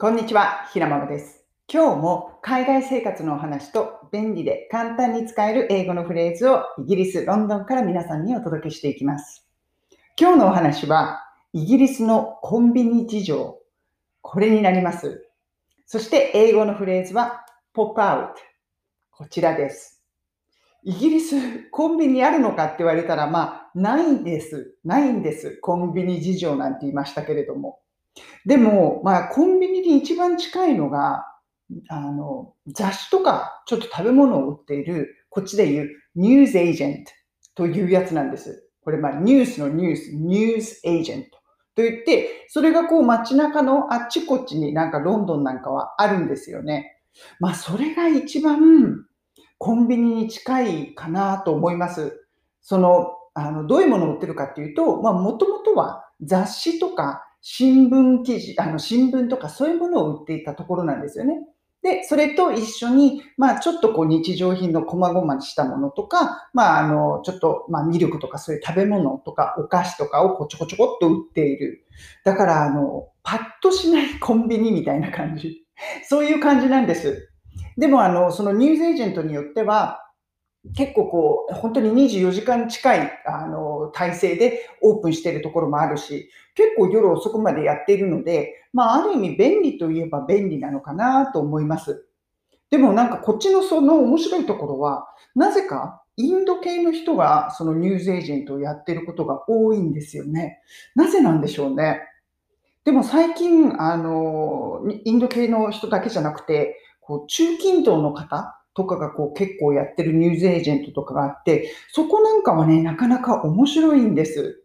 こんにちは、ひなままです。今日も海外生活のお話と便利で簡単に使える英語のフレーズをイギリス・ロンドンから皆さんにお届けしていきます。今日のお話はイギリスのコンビニ事情。これになります。そして英語のフレーズは pop out。こちらです。イギリスコンビニあるのかって言われたら、まあ、ないんです。ないんです。コンビニ事情なんて言いましたけれども。でも、まあ、コンビニに一番近いのが、あの、雑誌とか、ちょっと食べ物を売っている、こっちで言う、ニュースエージェントというやつなんです。これ、まあ、ニュースのニュース、ニュースエージェントと言って、それがこう街中のあっちこっちになんかロンドンなんかはあるんですよね。まあ、それが一番コンビニに近いかなと思います。その、あの、どういうものを売ってるかっていうと、まあ、もともとは雑誌とか新聞記事、あの、新聞とかそういうものを売っていたところなんですよね。で、それと一緒に、まあ、ちょっとこう日常品の細々したものとか、まあ、あの、ちょっと、まあ、ミルクとかそういう食べ物とかお菓子とかをこうちょこちょこっと売っている。だから、あの、パッとしないコンビニみたいな感じ。そういう感じなんです。でも、あの、そのニュースエージェントによっては、結構こう、本当に24時間近い、あの、体制でオープンしているところもあるし、結構夜遅くまでやっているので、まあ、ある意味便利といえば便利なのかなと思います。でもなんかこっちのその面白いところは、なぜかインド系の人がそのニュースエージェントをやってることが多いんですよね。なぜなんでしょうね。でも最近、あの、インド系の人だけじゃなくて、こう中近東の方とかがこう結構やってるニュースエージェントとかがあって、そこなんかはね、なかなか面白いんです。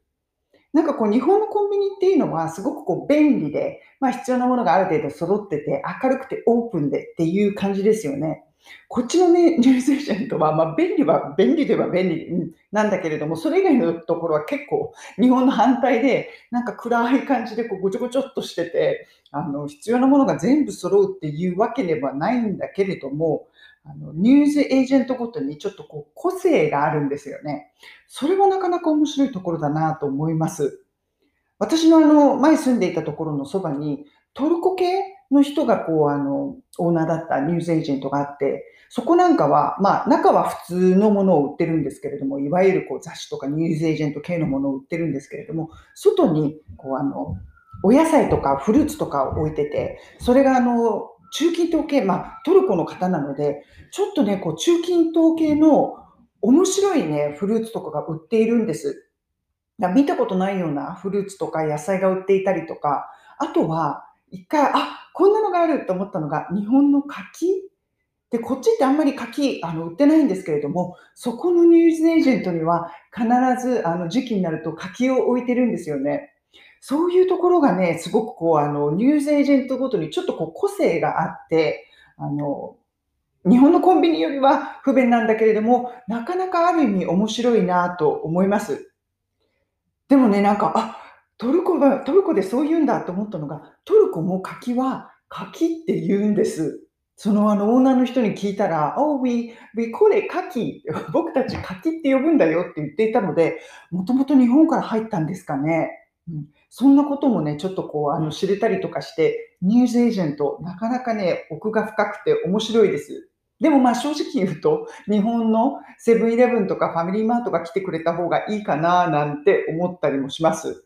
なんかこう日本のコンビニっていうのはすごくこう便利で、まあ必要なものがある程度揃ってて明るくてオープンでっていう感じですよね。こっちのね、ニュースエージェントは、まあ便利は便利では便利なんだけれども、それ以外のところは結構日本の反対で、なんか暗い感じでこうごちょごちょっとしてて、あの必要なものが全部揃うっていうわけではないんだけれども、あのニュースエージェントごとにちょっとこう個性があるんですよね。それはなかなか面白いところだなと思います。私のあの前住んでいたところのそばにトルコ系の人がこうあのオーナーだったニュースエージェントがあって、そこなんかは、まあ中は普通のものを売ってるんですけれども、いわゆるこう雑誌とかニュースエージェント系のものを売ってるんですけれども、外にこうあのお野菜とかフルーツとかを置いてて、それがあの中近東系、まあトルコの方なので、ちょっとね、こう中近東系の面白いね、フルーツとかが売っているんです。だ見たことないようなフルーツとか野菜が売っていたりとか、あとは一回、あこんなのがあると思ったのが、日本の柿で、こっちってあんまり柿あの売ってないんですけれども、そこのニュースエージェントには必ずあの時期になると柿を置いてるんですよね。そういうところがね、すごくこう、あの、ニュースエージェントごとにちょっとこう個性があって、あの、日本のコンビニよりは不便なんだけれども、なかなかある意味面白いなと思います。でもね、なんか、あ、トルコが、トルコでそう言うんだと思ったのが、トルコも柿は柿って言うんです。そのあのオーナーの人に聞いたら、Oh, we, we call it 柿。僕たち柿って呼ぶんだよって言っていたので、もともと日本から入ったんですかね。うん、そんなこともね、ちょっとこう、あの知れたりとかして、ニュースエージェント、なかなかね、奥が深くて面白いです。でもまあ正直言うと、日本のセブンイレブンとかファミリーマートが来てくれた方がいいかななんて思ったりもします。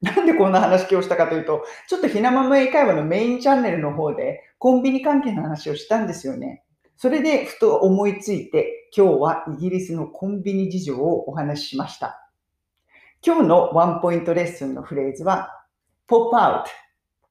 なんでこんな話今日したかというと、ちょっとひなまま英会話のメインチャンネルの方でコンビニ関係の話をしたんですよね。それでふと思いついて、今日はイギリスのコンビニ事情をお話ししました。今日のワンポイントレッスンのフレーズは、pop out。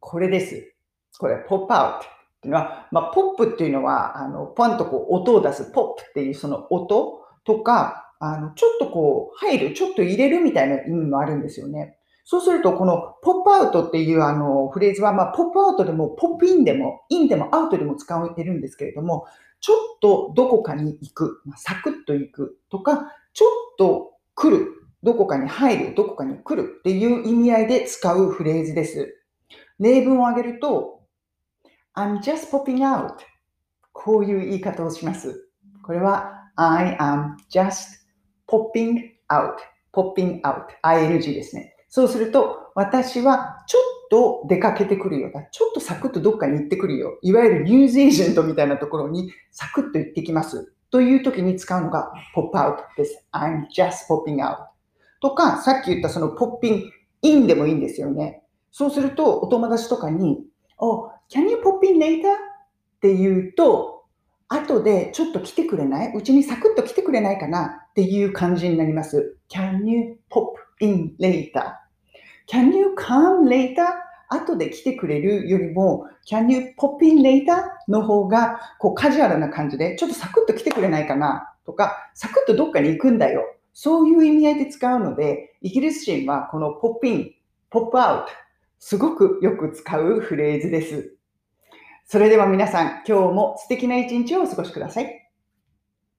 これです。これ、pop out。っていうのは、まあ、ポップっていうのは、あの、ポンとこう音を出す、ポップっていうその音とか、あの、ちょっとこう、入る、ちょっと入れるみたいな意味もあるんですよね。そうすると、このポップアウトっていうあのフレーズは、ま、ポップアウトでも、ポップインでも、インでもアウトでも使われてるんですけれども、ちょっとどこかに行く、ま、サクッと行くとか、ちょっと来る、どこかに入る、どこかに来るっていう意味合いで使うフレーズです。例文を挙げると、I'm just popping out. こういう言い方をします。これは I am just popping out. popping out. ing ですね。そうすると、私はちょっと出かけてくるよ。ちょっとサクッとどっかに行ってくるよ。いわゆるニュースエージェントみたいなところにサクッと行ってきます。という時に使うのが pop out です。I'm just popping out. とか、さっき言ったその popping in でもいいんですよね。そうすると、お友達とかに、Oh, can you pop in later? って言うと、後でちょっと来てくれない？うちにサクッと来てくれないかな？っていう感じになります。Can you pop in later?Can you come later? 後で来てくれるよりも、Can you pop in later? の方が、こうカジュアルな感じで、ちょっとサクッと来てくれないかな？とか、サクッとどっかに行くんだよ。そういう意味合いで使うので、イギリス人はこのポップインポップアウトすごくよく使うフレーズです。それでは皆さん、今日も素敵な一日をお過ごしください。